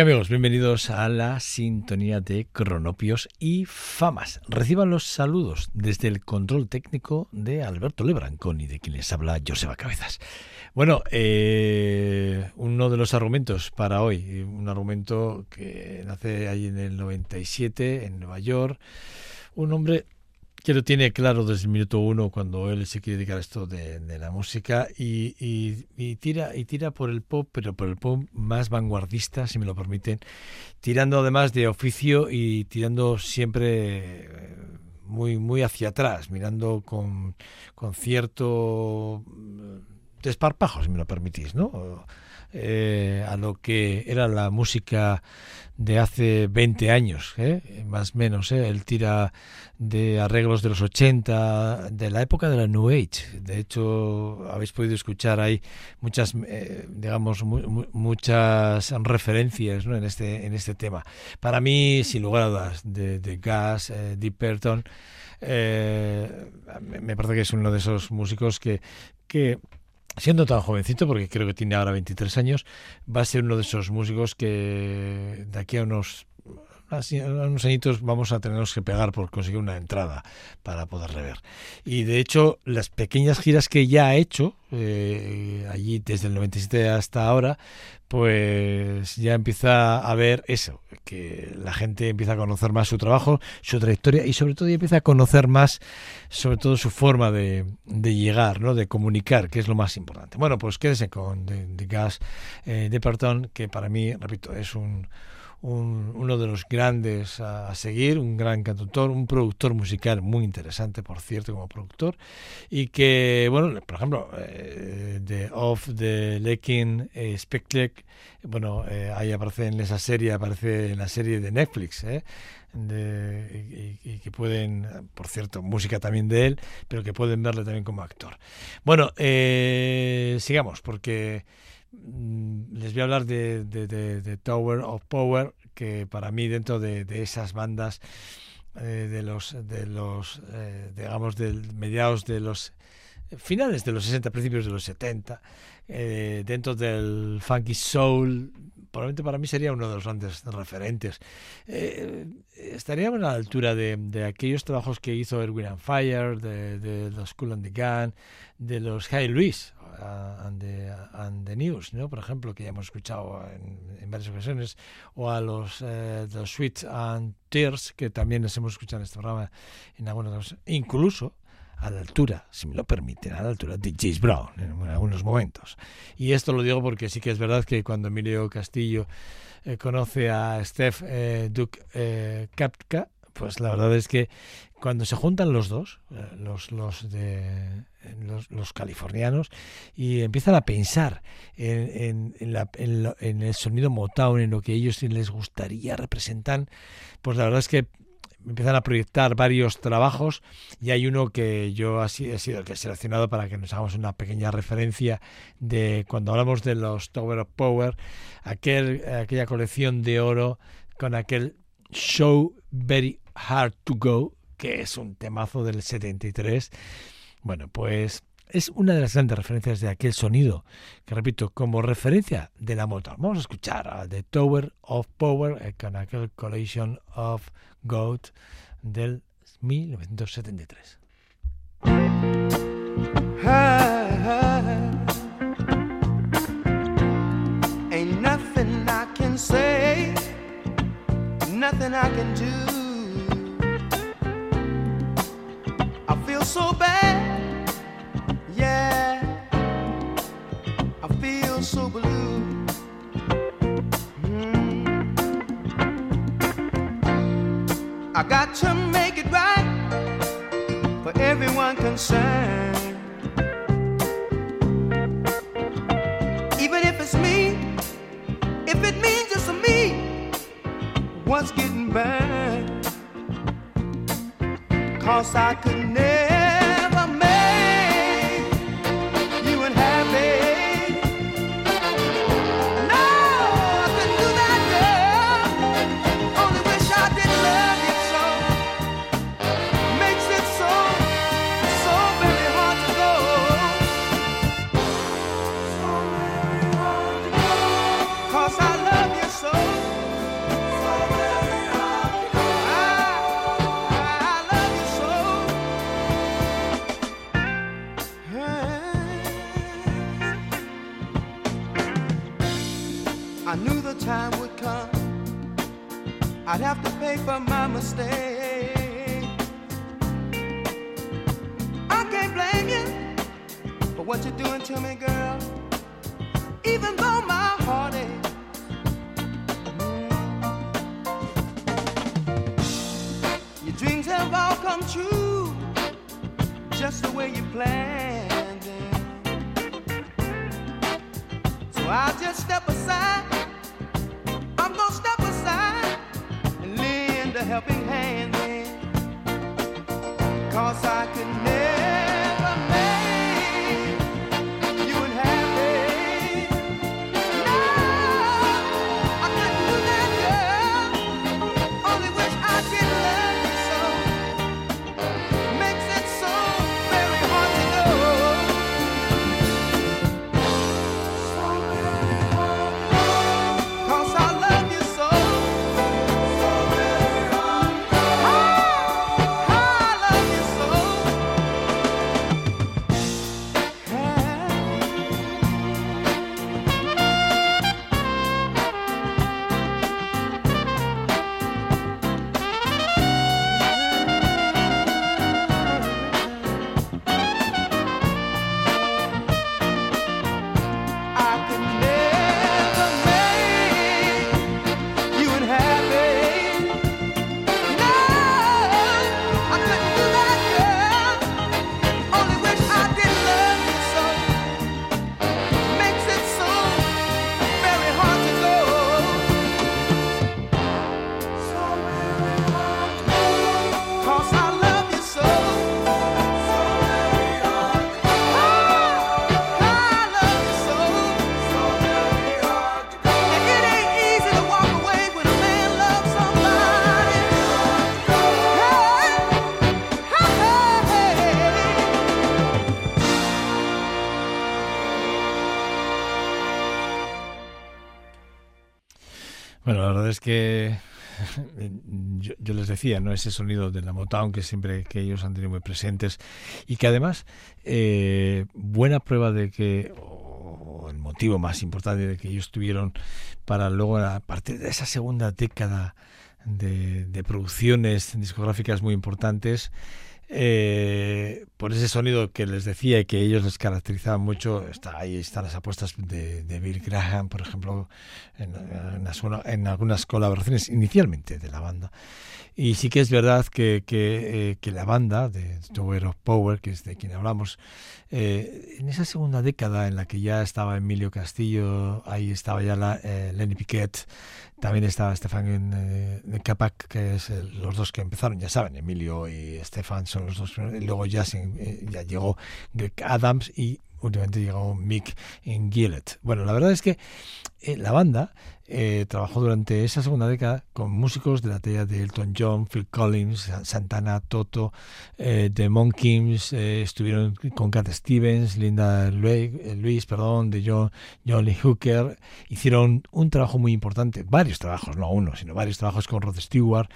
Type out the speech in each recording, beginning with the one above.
Amigos? Bienvenidos a la sintonía de Cronopios y Famas. Reciban los saludos desde el control técnico de Alberto Lebrancón y de quien les habla Joseba Cabezas. Bueno, eh, uno de los argumentos para hoy, un argumento que nace ahí en el 97 en Nueva York, un hombre que lo tiene claro desde el minuto uno cuando él se quiere dedicar a esto de, la música y, y, tira y tira por el pop, pero por el pop más vanguardista, si me lo permiten, tirando además de oficio y tirando siempre eh, muy muy hacia atrás, mirando con, con cierto desparpajo, si me lo permitís, ¿no? Eh, a lo que era la música de hace 20 años, ¿eh? más o menos. ¿eh? Él tira de arreglos de los 80, de la época de la New Age. De hecho, habéis podido escuchar ahí muchas, eh, digamos, muchas referencias en, este, en este tema. Para mí, sin lugar a dudas, de, de Gas, Deep Burton, me parece que es uno de esos músicos que, que siendo tan jovencito, porque creo que tiene ahora 23 años, va a ser uno de esos músicos que de aquí a unos unos añitos vamos a tenernos que pegar por conseguir una entrada para poder rever. Y de hecho, las pequeñas giras que ya ha hecho, eh, allí desde el 97 hasta ahora, pues ya empieza a ver eso, que la gente empieza a conocer más su trabajo, su trayectoria y sobre todo empieza a conocer más, sobre todo su forma de, llegar, ¿no? de comunicar, que es lo más importante. Bueno, pues quédese con The, Gas eh, de que para mí, repito, es un uno de los grandes a, seguir, un gran cantautor, un productor musical muy interesante, por cierto, como productor, y que, bueno, por ejemplo, eh, de Off the Lekin eh, bueno, eh, ahí aparece en esa serie, aparece en la serie de Netflix, ¿eh? De, y, que pueden, por cierto, música también de él, pero que pueden verle también como actor. Bueno, sigamos, porque les voy a hablar de, Tower of Power, que para mí dentro de, esas bandas eh, de los, de los eh, digamos, del mediados de los finales de los 60, principios de los 70, eh, dentro del funky soul, probablemente para mí sería uno de los grandes referentes. estaríamos a la altura de, aquellos trabajos que hizo Erwin and Fire, de, los Cool and the Gun, de los High Louis, and the, and the News, ¿no? por ejemplo, que ya hemos escuchado en, varias ocasiones, o a los, eh, los and Tears, que también les hemos escuchado en este programa en incluso a la altura, si me lo permiten, a la altura de James Brown en, algunos momentos. Y esto lo digo porque sí que es verdad que cuando Emilio Castillo eh, conoce a Steph eh, Duke eh, Kapka, pues la verdad es que cuando se juntan los dos, eh, los, los, de, los, californianos, y empiezan a pensar en, en, la, en, el sonido Motown, en lo que ellos les gustaría representar, pues la verdad es que empiezan a proyectar varios trabajos y hay uno que yo he sido el que he seleccionado para que nos hagamos una pequeña referencia de cuando hablamos de los Tower of Power, aquel, aquella colección de oro con aquel show very hard to go que es un temazo del 73. Bueno, pues es una de las grandes referencias de aquel sonido, que repito, como referencia de la moto. Vamos a escuchar a The Tower of Power eh, con aquel Collision of Goat del 1973. Ain't nothing I can say, nothing I can do. so bad. So blue. Mm. I got to make it right for everyone concerned. Even if it's me, if it means it's me, what's getting burned? Cause I could never. I'd have to pay for my mistake. I can't blame you for what you're doing to me, girl. Even though my heart aches. Your dreams have all come true, just the way you planned them. So I'll just step aside. Hand in. Cause I could never. Que yo, les decía, ¿no? Ese sonido de la Motown que siempre que ellos han tenido muy presentes y que además eh, buena prueba de que o el motivo más importante de que ellos tuvieron para luego a partir de esa segunda década de producciones discográficas muy importantes eh, por ese sonido que les decía y que ellos les caracterizaban mucho, está, ahí están las apuestas de, Bill Graham, por ejemplo, en, en, algunas colaboraciones inicialmente de la banda. Y sí que es verdad que, que, eh, la banda de Tower of Power, que es de quien hablamos, eh, en esa segunda década en la que ya estaba Emilio Castillo, ahí estaba ya la, eh, Lenny Piquet, también estaba Stefan eh, Capac, que es los dos que empezaron, ya saben, Emilio y Stefan son los dos, y luego ya, se, ya llegó Greg Adams y últimamente llegó Mick Gillett. Bueno, la verdad es que la banda eh, trabajó durante esa segunda década con músicos de la talla de Elton John, Phil Collins, Santana, Toto, eh, The Monkeys, eh, estuvieron con Cat Stevens, Linda Luis, perdón, de John, John Lee Hooker, hicieron un trabajo muy importante, varios trabajos, no uno, sino varios trabajos con Rod Stewart,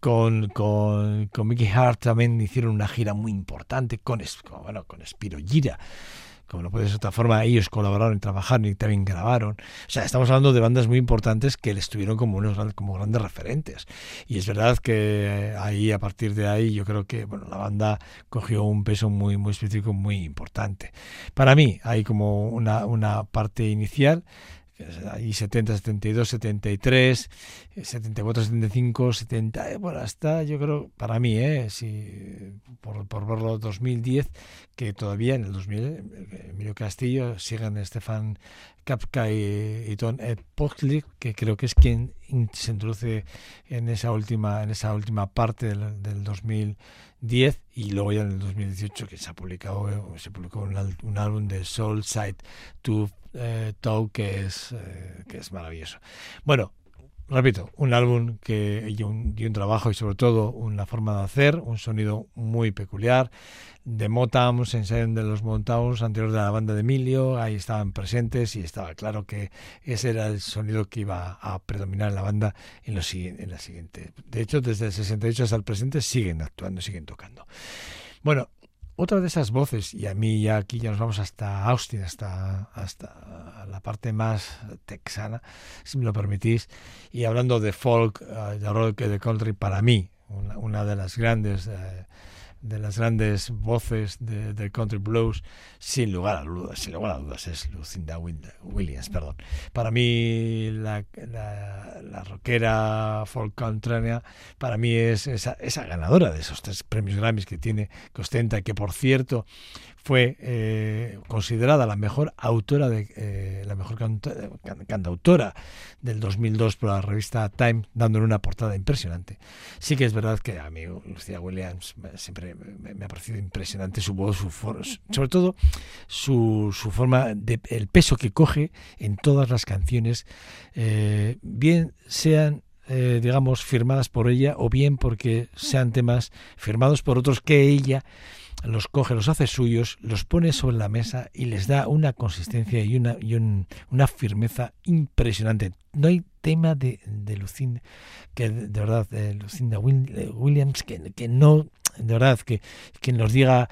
con, con, Mickey Hart también hicieron una gira muy importante con, con bueno, con Spiro Gira como no puede ser de otra forma, ellos colaboraron, trabajaron y también grabaron. O sea, estamos hablando de bandas muy importantes que les tuvieron como unos como grandes referentes. Y es verdad que ahí, a partir de ahí, yo creo que bueno, la banda cogió un peso muy, muy específico, muy importante. Para mí, hay como una, una parte inicial ahí 70, 72, 73, 74, 75, 70, bueno, hasta yo creo, para mí, eh, por, verlo 2010, que todavía en el 2000, eh, Emilio Castillo, siguen Estefan Kapka y, y Don Ed que creo que es quien se introduce en esa última, en esa última parte del, del 2010 y luego ya en el 2018 que se ha publicado se publicó un, un álbum de Soul Side to eh, que es, eh, que es maravilloso. Bueno, repito, un álbum que y un, trabajo y sobre todo una forma de hacer, un sonido muy peculiar. De Motown, se ensayan de los Motowns anteriores de la banda de Emilio, ahí estaban presentes y estaba claro que ese era el sonido que iba a predominar en la banda en, lo, en la siguiente. De hecho, desde el 68 hasta el presente siguen actuando, siguen tocando. Bueno, otra de esas voces, y a mí ya aquí ya nos vamos hasta Austin, hasta, hasta la parte más texana, si me lo permitís, y hablando de folk, eh, de rock, de country, para mí, una, de las grandes eh, de las grandes voces de, del country blues, sin lugar a dudas, sin lugar a dudas, es Lucinda Williams, perdón. Para mí, la, la, rockera folk country, para mí es esa, esa ganadora de esos tres premios Grammys que tiene, que ostenta, que por cierto fue eh, considerada la mejor autora de eh, la mejor cantautora del 2002 por la revista Time dándole una portada impresionante. Sí que es verdad que a mí Lucía Williams siempre me, ha parecido impresionante su voz su sobre todo su, su forma de, el peso que coge en todas las canciones eh, bien sean digamos firmadas por ella o bien porque sean temas firmados por otros que ella los coge, los hace suyos, los pone sobre la mesa y les da una consistencia y una, una firmeza impresionante. No hay tema de, Lucinda, que de verdad, de Lucinda Williams, que, que no, de verdad, que quien nos diga,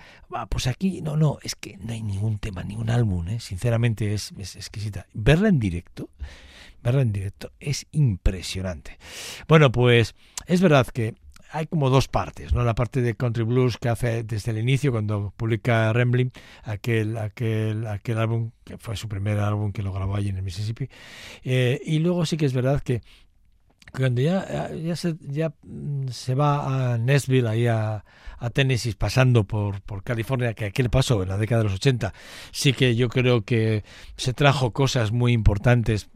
pues aquí, no, no, es que no hay ningún tema, ningún álbum, ¿eh? sinceramente es exquisita. Verla en directo, verla en directo es impresionante. Bueno, pues es verdad que hay como dos partes, ¿no? La parte de country blues que hace desde el inicio cuando publica Rembling, aquel aquel aquel álbum que fue su primer álbum que lo grabó allí en el Mississippi, eh, y luego sí que es verdad que cuando ya, ya, se, ya mm, se va a Nashville, ahí a, a Tennessee, pasando por, por California, que aquí le pasó en la década de los 80, sí que yo creo que se trajo cosas muy importantes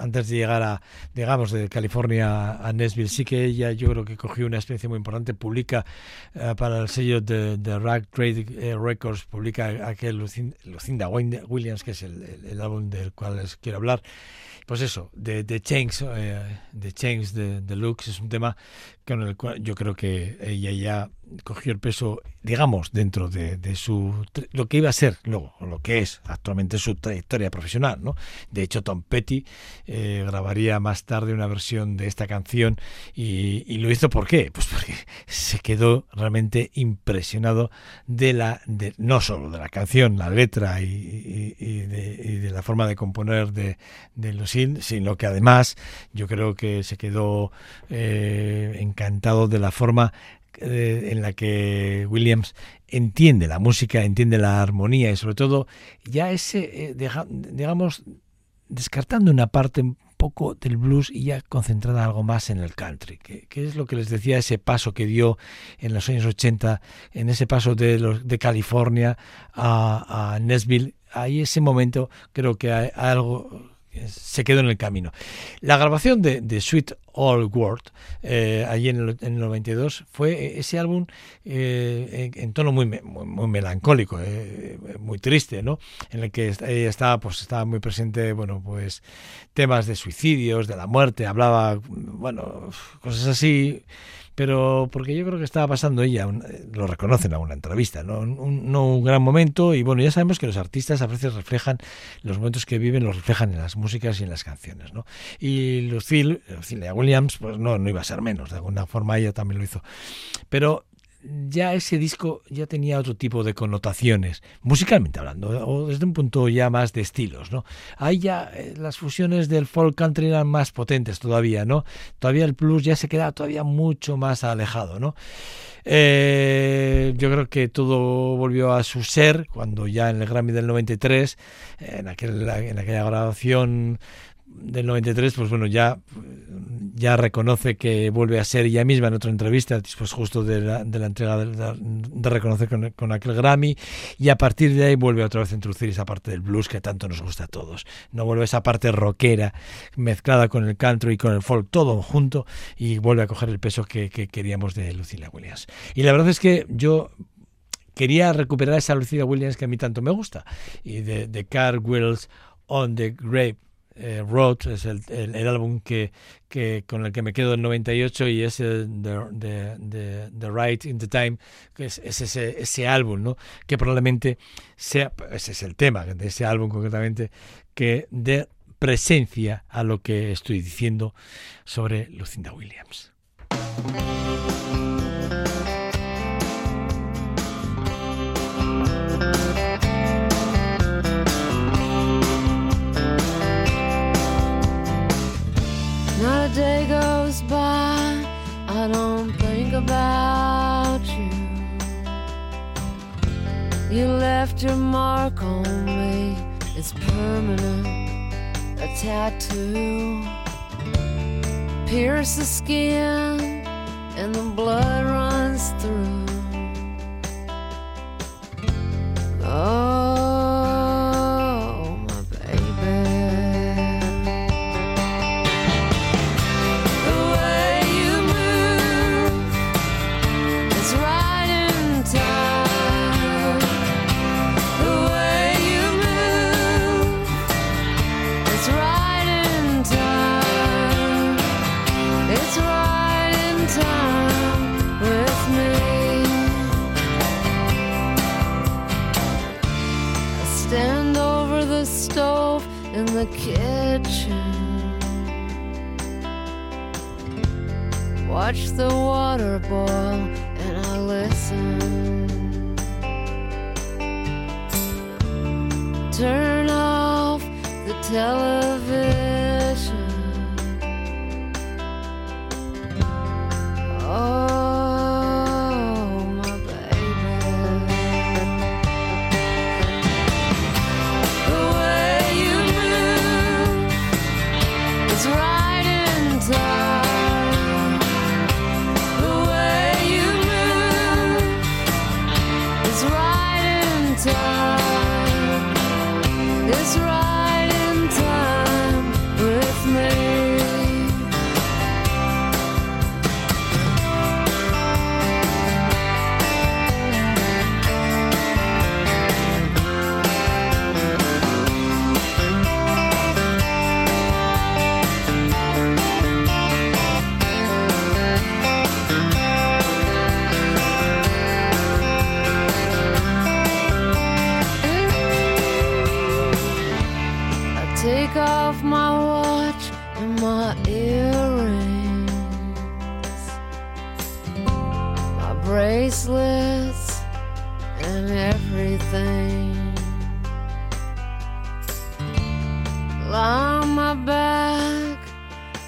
antes de llegar a, digamos, de California a Nashville, sí que ella yo creo que cogió una experiencia muy importante, publica eh, para el sello de, de Rack Trade eh, Records, publica aquel Lucinda, Williams, que es el, álbum del cual les quiero hablar. Pues eso, de, de Change, eh, de Change de, de Lux, es un tema con el cual yo creo que ella ya cogió el peso, digamos, dentro de, su lo que iba a ser luego, lo que es actualmente su trayectoria profesional, ¿no? De hecho, Tom Petty eh, grabaría más tarde una versión de esta canción y, lo hizo ¿por qué? Pues porque se quedó realmente impresionado de la, de, no solo de la canción, la letra y, de, la forma de componer de, de Lucille, sino que además yo creo que se quedó eh, encantado de la forma eh, en la que Williams entiende la música, entiende la armonía y sobre todo ya ese, eh, digamos, descartando una parte un poco del blues y ya concentrada algo más en el country, que, es lo que les decía ese paso que dio en los años 80, en ese paso de, los, de California a, a Nashville. Ahí ese momento creo que hay algo se quedó en el camino. La grabación de, Sweet Old World, eh, allí en el, en 92, fue ese álbum eh, en, tono muy, muy, melancólico, eh, muy triste, ¿no? En el que ella estaba, pues, estaba muy presente, bueno, pues temas de suicidios, de la muerte, hablaba, bueno, cosas así pero porque yo creo que estaba pasando ella, lo reconocen a una entrevista, ¿no? Un, no un gran momento y bueno, ya sabemos que los artistas a veces reflejan los momentos que viven, los reflejan en las músicas y en las canciones, ¿no? Y Lucille, Lucille Williams, pues no, no iba a ser menos, de alguna forma ella también lo hizo. Pero ya ese disco ya tenía otro tipo de connotaciones, musicalmente hablando, o desde un punto ya más de estilos, ¿no? Ahí ya eh, las fusiones del folk country eran más potentes todavía, ¿no? Todavía el blues ya se queda todavía mucho más alejado, ¿no? Eh, yo creo que todo volvió a su ser cuando ya en el Grammy del 93, en, aquel, en aquella grabación del 93, pues bueno, ya, ya reconoce que vuelve a ser ella misma en otra entrevista, después justo de la, de la entrega de, reconocer con, aquel Grammy, y a partir de ahí vuelve otra vez a introducir esa parte del blues que tanto nos gusta a todos. No vuelve esa parte rockera mezclada con el country y con el folk, todo junto, y vuelve a coger el peso que, queríamos de Lucilla Williams. Y la verdad es que yo quería recuperar esa Lucilla Williams que a mí tanto me gusta, y de, de Car Wheels on the Grave eh, Road, es el, el, álbum que, que, con el que me quedo en 98 y es el The, the, the, Right in the Time, que es, ese, ese álbum, ¿no? que probablemente sea, ese es el tema de ese álbum concretamente, que dé presencia a lo que estoy diciendo sobre Lucinda Williams. Day goes by, I don't think about you. You left your mark on me, it's permanent, a tattoo. Pierce the skin, and the blood runs through. Oh.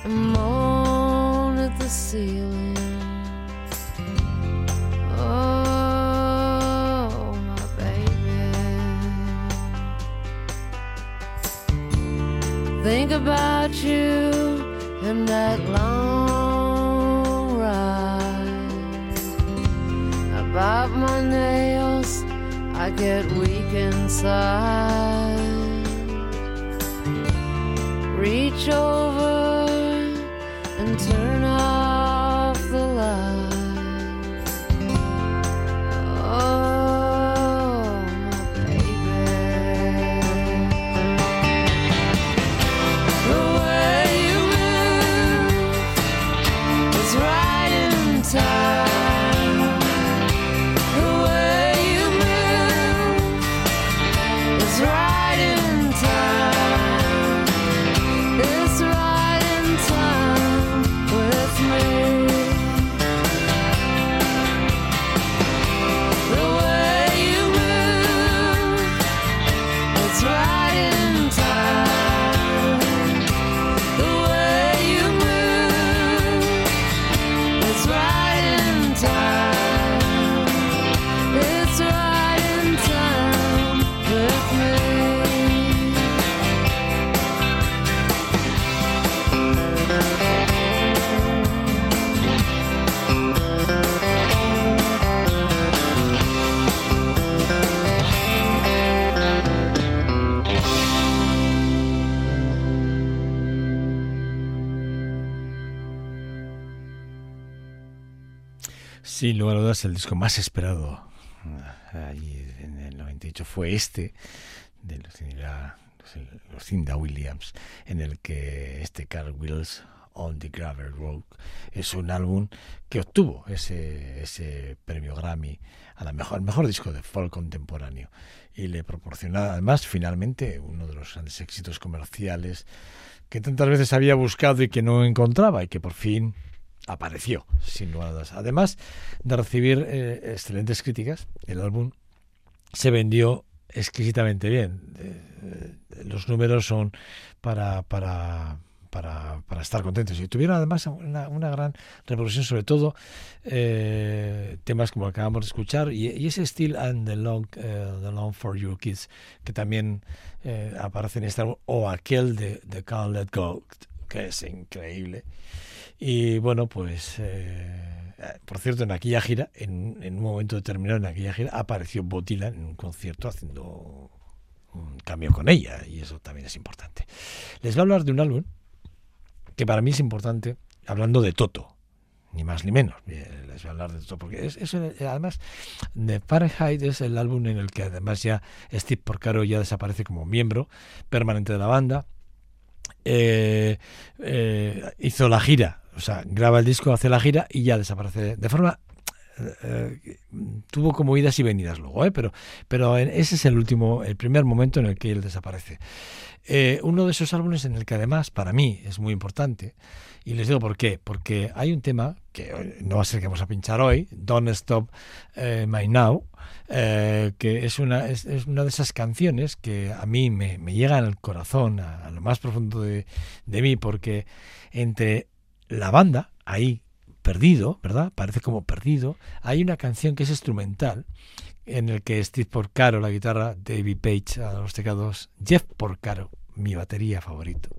And moan at the ceiling. Oh, my baby. Think about you and that long ride. About my nails, I get weak inside. Reach over Sin lugar a dudas, el disco más esperado ah, allí en el 98 fue este, de Lucinda, Lucinda Williams, en el que este Carl Wills on the Gravel Road es un álbum que obtuvo ese, ese premio Grammy a la mejor, al mejor disco de folk contemporáneo. Y le proporciona además finalmente uno de los grandes éxitos comerciales que tantas veces había buscado y que no encontraba y que por fin apareció, sin dudas. Además de recibir eh, excelentes críticas, el álbum se vendió exquisitamente bien. Eh, los números son para, para, para, para, estar contentos. Y tuvieron además una, una gran reproducción, sobre todo eh, temas como acabamos de escuchar, y, y ese Still and the Long, the long for Your Kids, que también aparece en este álbum, o aquel de, de Can't Let Go, que es increíble. Y bueno, pues, eh, por cierto, en aquella gira, en, en, un momento determinado en aquella gira, apareció Botila en un concierto haciendo un cambio con ella, y eso también es importante. Les voy a hablar de un álbum que para mí es importante, hablando de Toto, ni más ni menos. Les voy a hablar de Toto, porque es, es además, de Fahrenheit es el álbum en el que además ya Steve Porcaro ya desaparece como miembro permanente de la banda. Eh, eh, hizo la gira, o sea, graba el disco, hace la gira y ya desaparece de forma eh, tuvo como idas y venidas luego, ¿eh? pero, pero ese es el último, el primer momento en el que él desaparece. Eh, uno de esos álbumes en el que además para mí es muy importante, y les digo por qué, porque hay un tema que no va a ser que vamos a pinchar hoy, Don't Stop eh, My Now, eh, que es una, es, una de esas canciones que a mí me, me llega al corazón, a, a lo más profundo de, de mí, porque entre la banda, ahí perdido, ¿verdad? Parece como perdido. Hay una canción que es instrumental en el que Steve Porcaro, la guitarra, David Page a los teclados, Jeff Porcaro, mi batería favorito,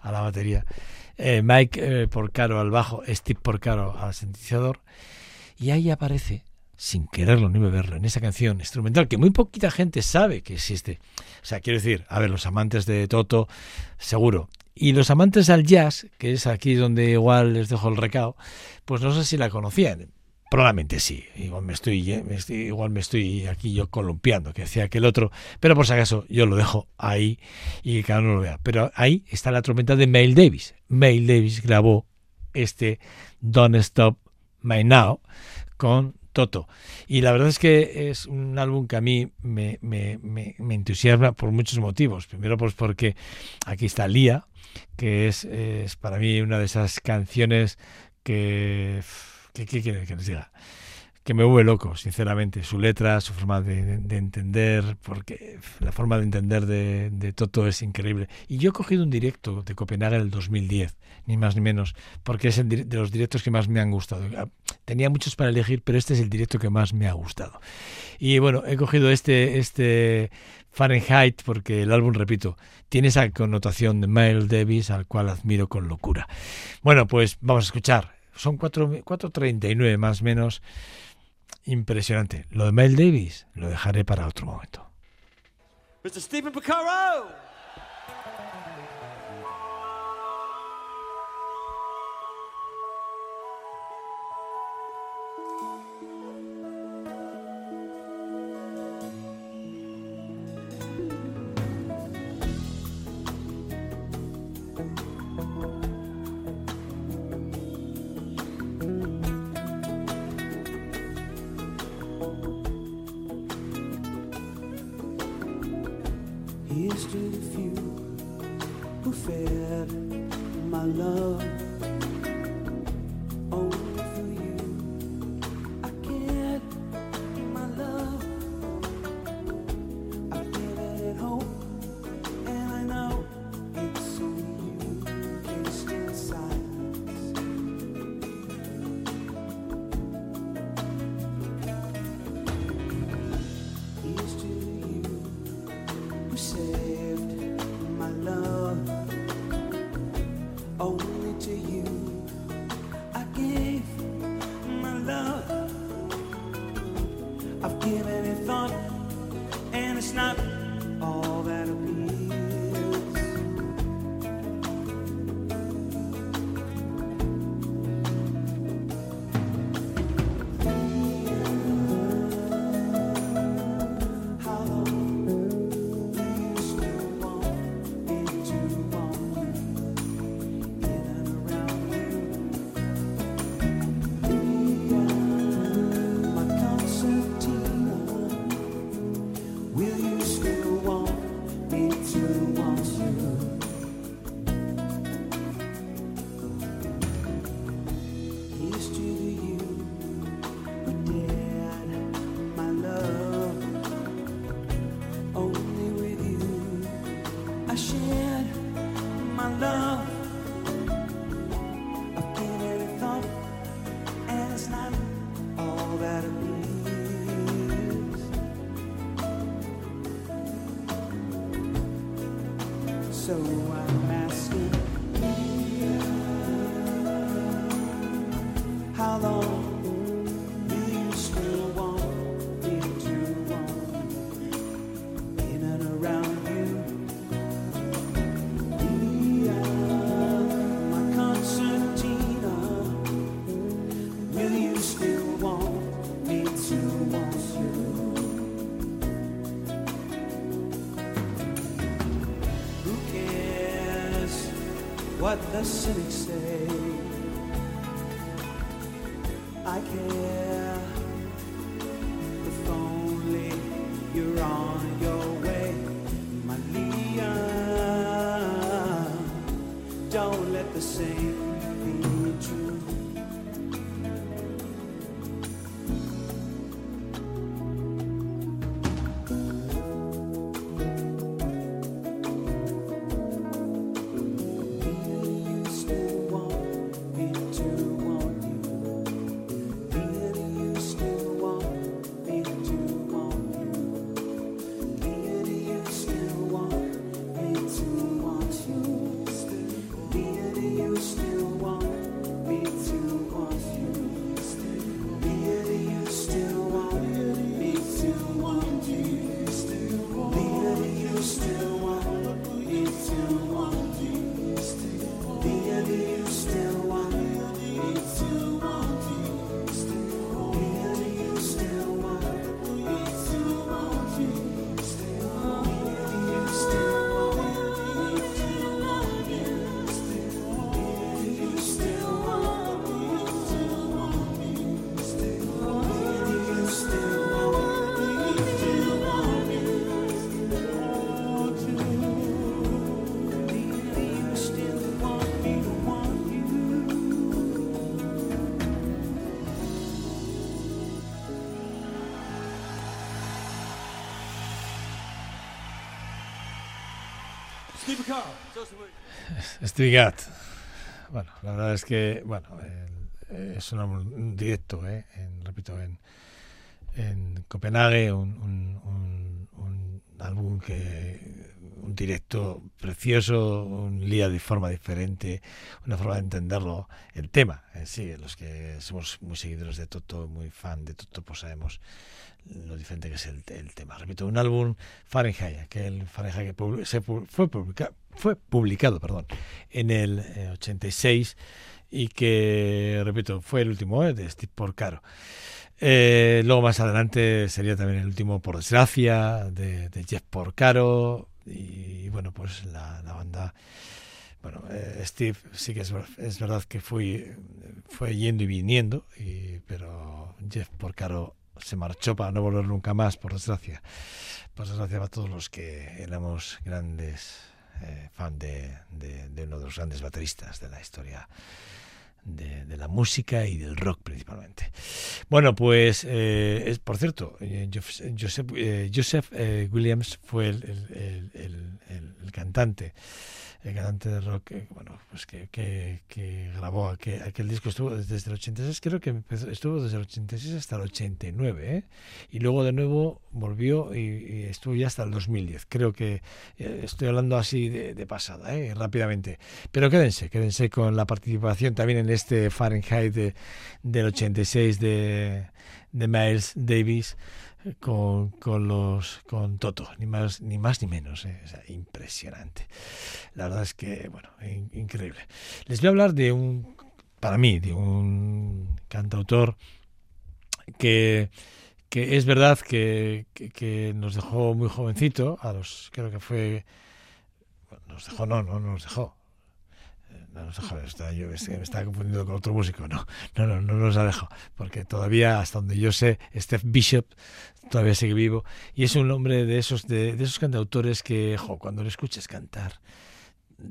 a la batería, eh, Mike eh, Porcaro al bajo, Steve Porcaro al sintetizador, y ahí aparece, sin quererlo ni beberlo, en esa canción instrumental que muy poquita gente sabe que existe. O sea, quiero decir, a ver, los amantes de Toto, seguro, y los amantes al jazz, que es aquí donde igual les dejo el recao, pues no sé si la conocían. Probablemente sí, igual me estoy, me estoy, igual me estoy aquí yo columpiando, que decía aquel otro, pero por si acaso yo lo dejo ahí y que cada uno lo vea. Pero ahí está la trompeta de Mail Davis. Mail Davis grabó este Don't Stop My Now con Toto. Y la verdad es que es un álbum que a mí me, me, me, me entusiasma por muchos motivos. Primero, pues porque aquí está Lía, que es, es para mí una de esas canciones que... ¿Qué, quieren que les diga? que me vuelve loco, sinceramente. Su letra, su forma de, de entender, porque la forma de entender de, de, Toto es increíble. Y yo he cogido un directo de Copenhague en el 2010, ni más ni menos, porque es el de los directos que más me han gustado. Tenía muchos para elegir, pero este es el directo que más me ha gustado. Y bueno, he cogido este, este Fahrenheit porque el álbum, repito, tiene esa connotación de Miles Davis al cual admiro con locura. Bueno, pues vamos a escuchar. Son 4.39 más o menos impresionante. Lo de Miles Davis lo dejaré para otro momento. Mr. Stephen Picaro! The cynics Steve. Strigat. Bueno, la verdad es que, bueno, el- es un directo, ¿eh? En, repito, en, en Copenhague, un, un- un- un álbum que, un directo precioso, un lía de forma diferente, una forma de entenderlo, el tema en sí, los que somos muy seguidores de Toto, muy fan de Toto, pues sabemos lo diferente que es el, tema. Repito, un álbum Fahrenheit, Fahrenheit que se fue, publica- fue publicado perdón, en el eh, 86 y que, repito, fue el último eh, de Steve Porcaro. Eh, luego más adelante sería también el último, por desgracia, de, Jeff Porcaro y, bueno, pues la, banda... Bueno, eh, Steve sí que es, ver- es verdad que fue, fue yendo y viniendo, y, pero Jeff Porcaro se marchó para no volver nunca más, por desgracia. Por desgracia para todos los que éramos grandes eh, fan de, de- de uno de los grandes bateristas de la historia de, de la música y del rock principalmente. Bueno, pues, eh, es, por cierto, eh, Joseph, eh, Joseph, eh, Williams fue el, el- el- el- cantante el cantante de rock bueno pues que, que, que grabó aquel, aquel disco estuvo desde el 86 creo que empezó- estuvo desde el 86 hasta el 89 ¿eh? y luego de nuevo volvió y, y estuvo ya hasta el 2010 creo que eh, estoy hablando así de, de pasada rápidamente pero quédense quédense con la participación también en este Fahrenheit de- del 86 de, de Miles Davis eh, con, con los con Toto ni más ni más ni menos ¿eh? Impresionante la verdad es que, bueno, in- increíble. Les voy a hablar de un, para mí, de un cantautor que, que es verdad que, que, que nos dejó muy jovencito, a los, creo que fue, nos dejó, no, no nos dejó. No nos dejó, está- yo me estaba confundiendo con otro músico, no, no, no, no nos ha dejado, porque todavía, hasta donde yo sé, Steph Bishop todavía sigue vivo y es un hombre de esos, de, esos cantautores que, jo, cuando lo escuches cantar,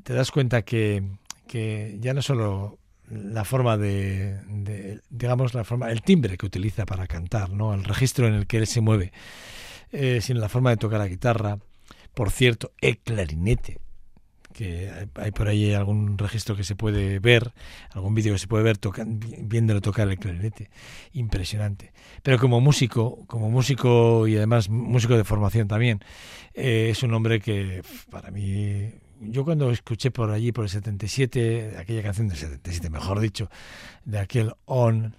te das cuenta que, que ya no solo la forma de, de, digamos, la forma, el timbre que utiliza para cantar, ¿no? El registro en el que él se mueve, eh, sino la forma de tocar la guitarra. Por cierto, el clarinete, que hay, por ahí algún registro que se puede ver, algún vídeo que se puede ver tocan, vi- viéndolo tocar el clarinete. Impresionante. Pero como músico, como músico y además músico de formación también, eh, es un hombre que para mí yo cuando escuché por allí, por el 77, aquella canción del 77, mejor dicho, de aquel On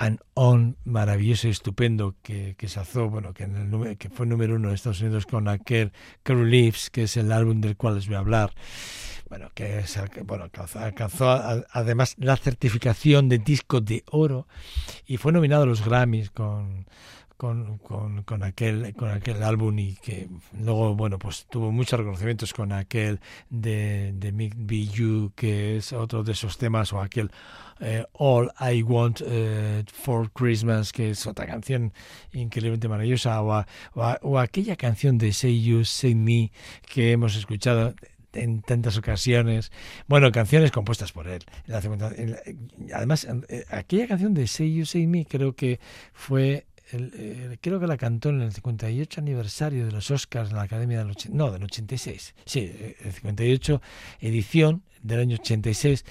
and On maravilloso y estupendo que, que se alzó, bueno, que, en el, que fue número uno en Estados Unidos con aquel Carol Leaves, que es el álbum del cual les voy a hablar. Bueno, que es bueno, alcanzó, alcanzó a- además la certificación de disco de oro y fue nominado a los Grammys con, con, con, con aquel con aquel álbum y que luego bueno pues tuvo muchos reconocimientos con aquel de, de Mick Be You que es otro de esos temas o aquel eh, All I Want eh, for Christmas que es otra canción increíblemente maravillosa o, a- o a- o aquella canción de Say You Say Me que hemos escuchado en tantas ocasiones. Bueno, canciones compuestas por él. Además, eh, aquella canción de Say You Say Me creo que fue eh, creo que la cantó en el 58 aniversario de los Oscars en la Academia del 80, no, del 86. Sí, eh, el 58 edición del año 86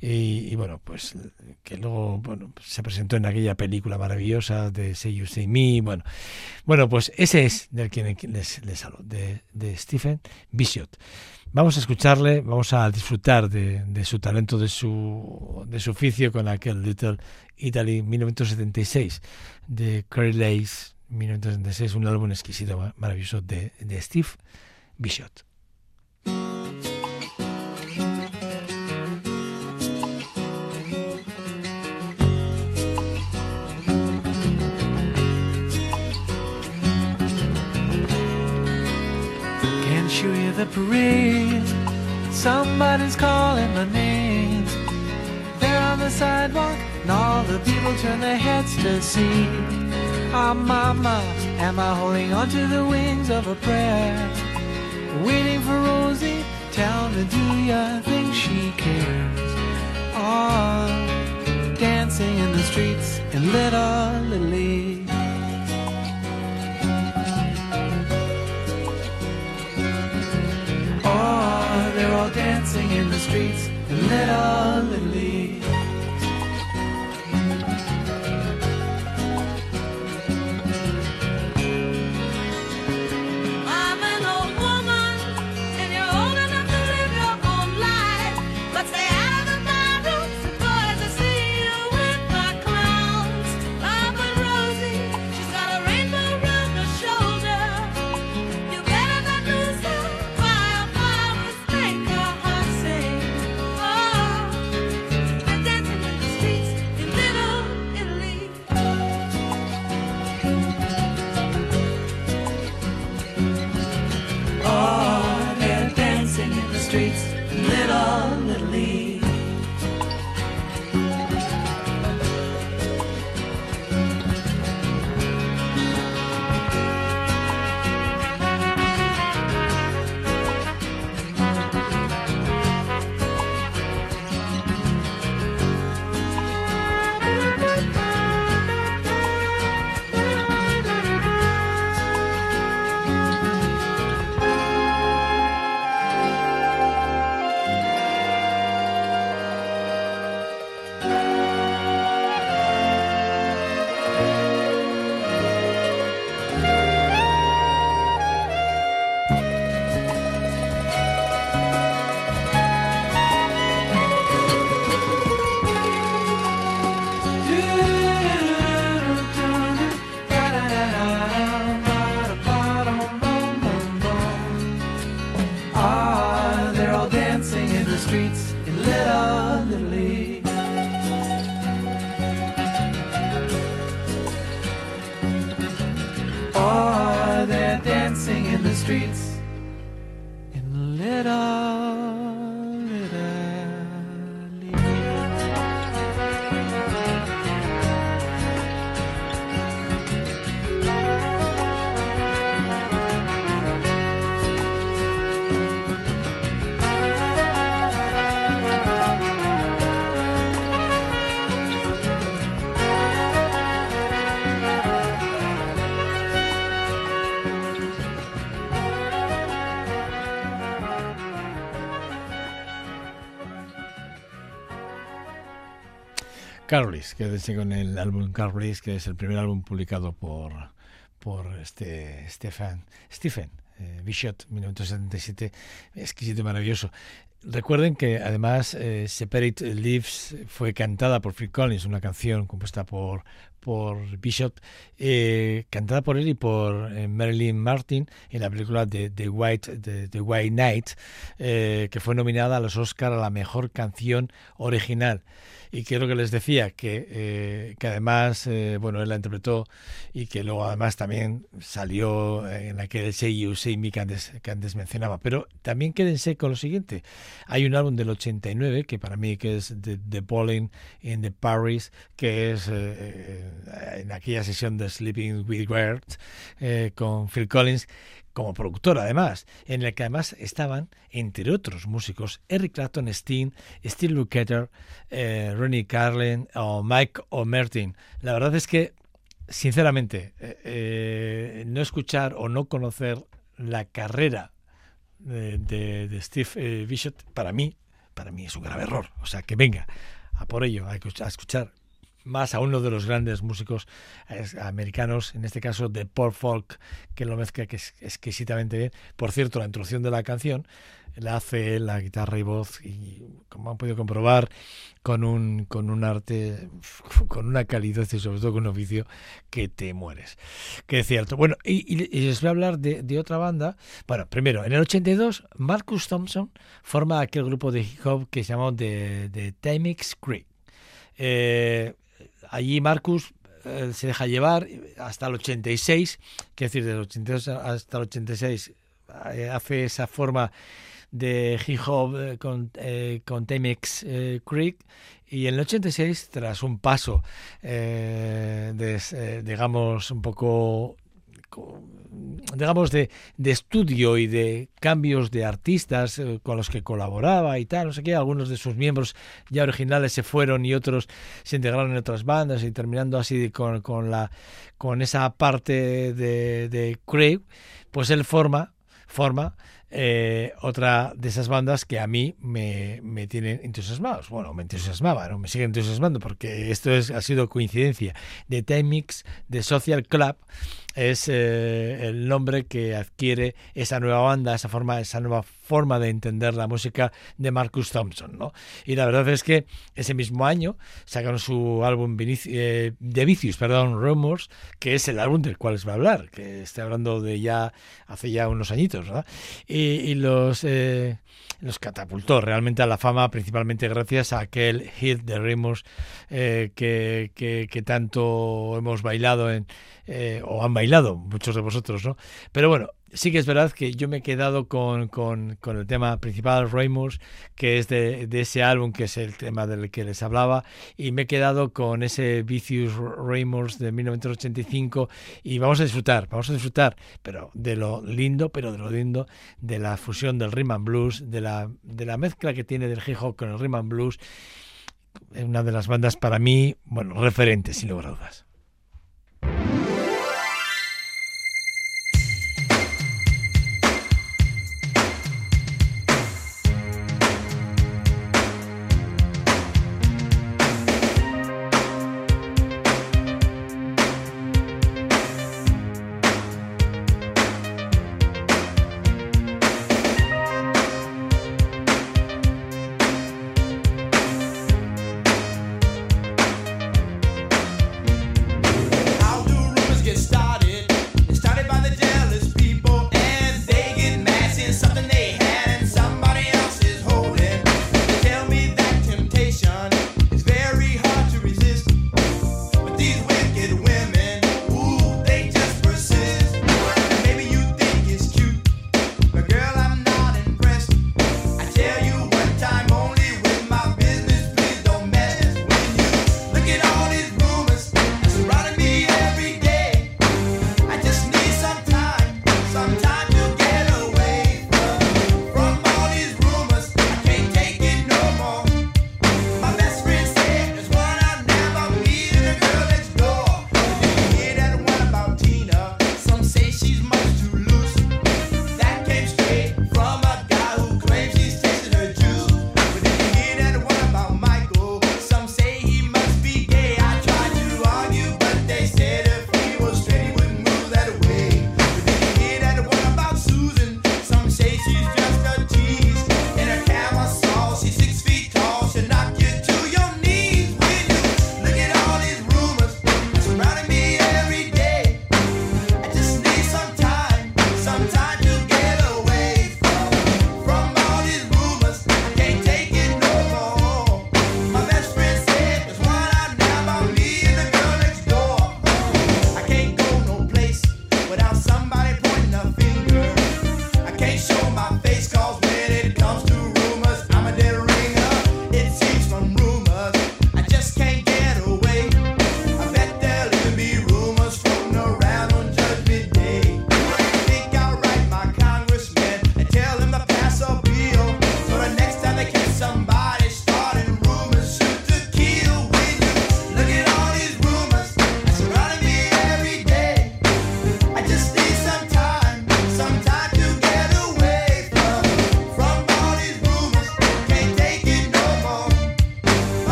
y, y bueno, pues que luego bueno, se presentó en aquella película maravillosa de Say You Say Me, bueno. Bueno, pues ese es del quien les, les hablo, de, de Stephen Bishop. Vamos a escucharle, vamos a disfrutar de, su talento, de su, de su oficio con aquel Little Italy 1976 de Curry Lace 1976, un álbum exquisito, ma- maravilloso de, de Steve Bishop. The parade? Somebody's calling my name. There on the sidewalk, and all the people turn their heads to see. Ah, mama, am I holding on to the wings of a prayer? Waiting for Rosie, tell me, do you think she cares? Oh, dancing in the streets in Little Italy. They're all dancing in the streets little Lily. Carolis, quédense con el álbum Carolis, que es el primer álbum publicado por, por este Stefan, Stephen eh, Bishop, 1977, exquisito y maravilloso. Recuerden que además eh, Separate Leaves fue cantada por Phil Collins, una canción compuesta por, por Bishop, eh, cantada por él y por eh, Marilyn Martin en la película de The White, The White Knight, eh, que fue nominada a los Oscar a la mejor canción original y que que les decía, que, que además, bueno, él la interpretó y que luego además también salió en aquel Say You, Say Me que antes, que mencionaba. Pero también quédense con lo siguiente. Hay un álbum del 89 que para mí que es The, The Bowling in the Paris, que es en aquella sesión de Sleeping with Words eh, con Phil Collins, como productor además, en el que además estaban, entre otros músicos, Eric Clapton, Steen, Steve Lukather, eh, Ronnie Carlin o Mike O'Mertin. La verdad es que, sinceramente, eh, eh, no escuchar o no conocer la carrera de, de, de Steve eh, Bishop, para mí, para mí es un grave error. O sea, que venga a por ello, a escuchar más a uno de los grandes músicos americanos, en este caso de pop folk, que lo mezcla que es exquisitamente bien. Por cierto, la introducción de la canción la hace la guitarra y voz y como han podido comprobar con un con un arte con una calidad y sobre todo con un oficio que te mueres. Que es cierto. Bueno y, les voy a hablar de, de, otra banda. Bueno primero en el 82 Marcus Thompson forma aquel grupo de hip hop que se llamó The, The Timex Creek. Eh, allí Marcus eh, se deja llevar hasta el 86, que decir, del 82 hasta el 86 eh, hace esa forma de hip hop eh, con, eh, con Temex Creek y en el 86 tras un paso digamos un poco digamos de, de, estudio y de cambios de artistas eh, con los que colaboraba y tal, no sé qué, algunos de sus miembros ya originales se fueron y otros se integraron en otras bandas y terminando así con, con la con esa parte de, de Craig, pues él forma forma eh, otra de esas bandas que a mí me, me tienen entusiasmados. Bueno, me entusiasmaba, ¿no? me sigue entusiasmando porque esto es, ha sido coincidencia. The Temix de Social Club es eh, el nombre que adquiere esa nueva banda, esa forma, esa nueva forma de entender la música de Marcus Thompson, ¿no? Y la verdad es que ese mismo año sacaron su álbum Vinici- eh, de Vicious, perdón, Rumors, que es el álbum del cual les va a hablar, que estoy hablando de ya hace ya unos añitos, ¿verdad? Y, y los eh, los catapultó realmente a la fama, principalmente gracias a aquel hit de Rumors eh, que, que, que tanto hemos bailado en eh, o han bailado muchos de vosotros, ¿no? Pero bueno, sí que es verdad que yo me he quedado con, con, el tema principal, Raymors, que es de, ese álbum, que es el tema del que les hablaba, y me he quedado con ese Vicious Raymors de 1985, y vamos a disfrutar, vamos a disfrutar, pero de lo lindo, pero de lo lindo, de la fusión del rhythm and blues, de la, de la mezcla que tiene del hip hop con el rhythm and blues, una de las bandas para mí, bueno, referentes, sin lugar dudas.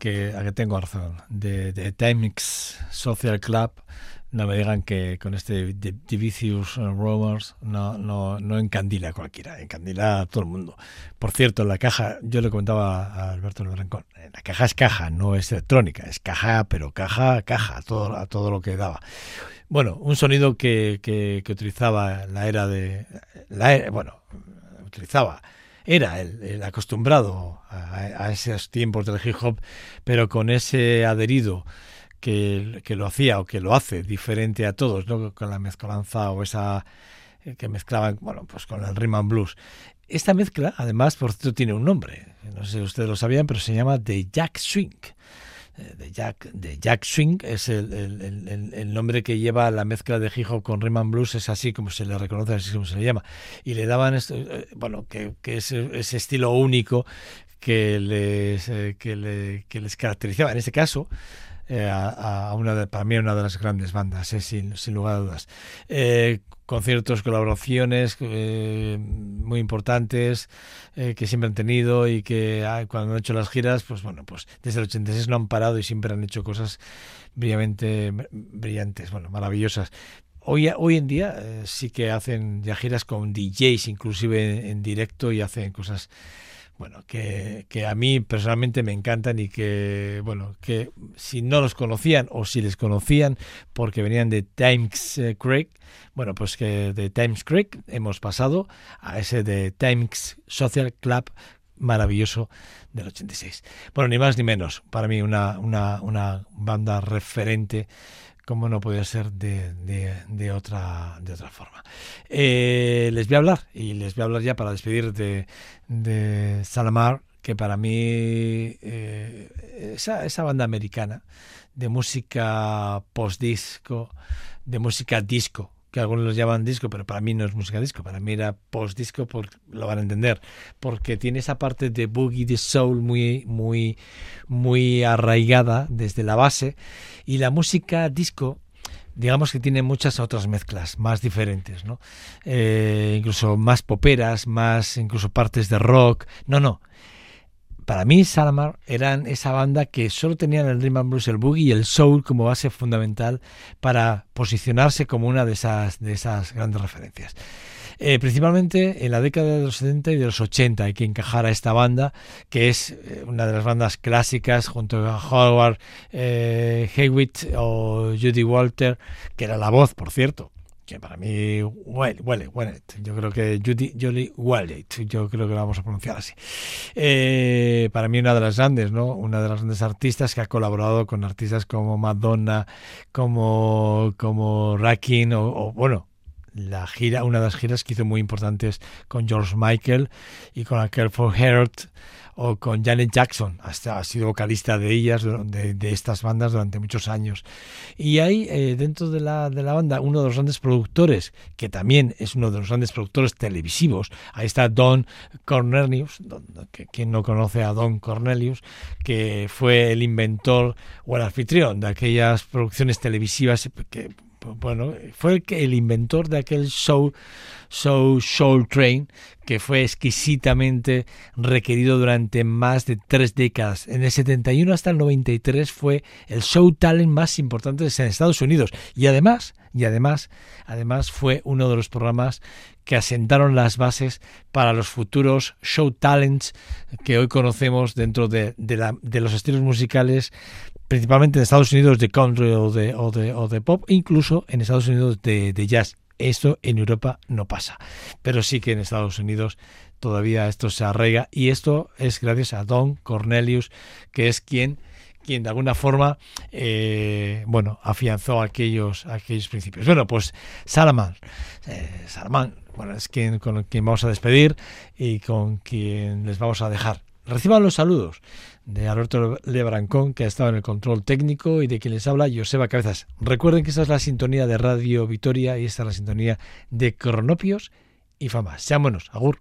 Que a tengo razón. De, de Timex Social Club, no me digan que con este Vicious Rumors no, no, no encandila a cualquiera, encandila a todo el mundo. Por cierto, la caja, yo le comentaba a Alberto Lebrancón, eh, la caja es caja, no es electrónica, es caja, pero caja, caja, a todo, a todo lo que daba. Bueno, un sonido que, que, que utilizaba la era de... La era- bueno, utilizaba era el, acostumbrado a, a esos tiempos del hip hop, pero con ese adherido que, que lo hacía o que lo hace diferente a todos, ¿no? con la mezcolanza o esa eh, que mezclaban, bueno, pues con el rhythm blues. Esta mezcla, además, por cierto, tiene un nombre. No sé si ustedes lo sabían, pero se llama The Jack Swing. Eh, De Jack, de Jack Swing es el, el- el- el- nombre que lleva la mezcla de hip hop con rhythm blues, es así como se le reconoce, así como se le llama. Y le daban, esto, eh, bueno, que, que es ese estilo único que eh, que, le- que les caracterizaba. En este caso, eh, a, una de, para mí una de las grandes bandas, eh, sin, sin lugar a dudas. Eh, conciertos, colaboraciones eh, muy importantes eh, que siempre han tenido y que ah, cuando han hecho las giras, pues bueno, pues desde el 86 no han parado y siempre han hecho cosas brillamente brillantes, bueno, maravillosas. Hoy, hoy en día sí que hacen ya giras con DJs, inclusive en directo, y hacen cosas bueno, que, que a mí personalmente me encantan y que, bueno, que si no los conocían o si les conocían porque venían de Times eh, Creek, bueno, pues que de Times Creek hemos pasado a ese de Times Social Club maravilloso del 86. Bueno, ni más ni menos, para mí una, una, una banda referente como no podía ser de, otra, de otra forma. Eh, les voy a hablar, y les voy a hablar ya para despedir de, de Salamar, que para mí eh, esa, esa banda americana de música post-disco, de música disco, que algunos los llaman disco, pero para mí no es música disco, para mí era post-disco, por, lo van a entender, porque tiene esa parte de boogie, de soul muy, muy, muy arraigada desde la base, y la música disco digamos que tiene muchas otras mezclas más diferentes, ¿no? Eh, incluso más poperas, más incluso partes de rock. No, no. Para mí, Salamar eran esa banda que solo tenían el rhythm and blues, el boogie y el soul como base fundamental para posicionarse como una de esas, de esas grandes referencias. Eh, principalmente en la década de los 70 y de los 80 hay que encajar a esta banda, que es eh, una de las bandas clásicas junto a Howard eh, Hewitt o Judy Walter, que era la voz, por cierto, que para mí. Yo creo que Judy, Judy Wallet, yo creo que lo vamos a pronunciar así. Eh, para mí una de las grandes, ¿no? Una de las grandes artistas que ha colaborado con artistas como Madonna, como, como Rakim o, bueno, la gira, una de las giras que hizo muy importantes con George Michael y con aquel for Heart o con Janet Jackson, hasta ha sido vocalista de ellas, de, de estas bandas durante muchos años. Y hay eh, dentro de la, de la banda uno de los grandes productores, que también es uno de los grandes productores televisivos, ahí está Don Cornelius, que quien no conoce a Don Cornelius, que fue el inventor o el anfitrión de aquellas producciones televisivas que bueno, fue el, que, el inventor de aquel show, show Soul Train, que fue exquisitamente requerido durante más de tres décadas. En el 71 hasta el 93 fue el show talent más importante en Estados Unidos. Y además, y además, además fue uno de los programas que asentaron las bases para los futuros show talents que hoy conocemos dentro de, los estilos musicales principalmente en Estados Unidos de country o de, o de, o de pop, incluso en Estados Unidos de, de, jazz. Esto en Europa no pasa, pero sí que en Estados Unidos todavía esto se arraiga y esto es gracias a Don Cornelius, que es quien quien de alguna forma eh, bueno afianzó aquellos aquellos principios bueno pues Salaman eh, Salaman bueno es quien con quien vamos a despedir y con quien les vamos a dejar reciban los saludos de Alberto Lebrancón, que ha estado en el control técnico, y de quien les habla, Joseba Cabezas. Recuerden que esta es la sintonía de Radio Vitoria y esta es la sintonía de Cronopios y Fama. Sean buenos. Agur.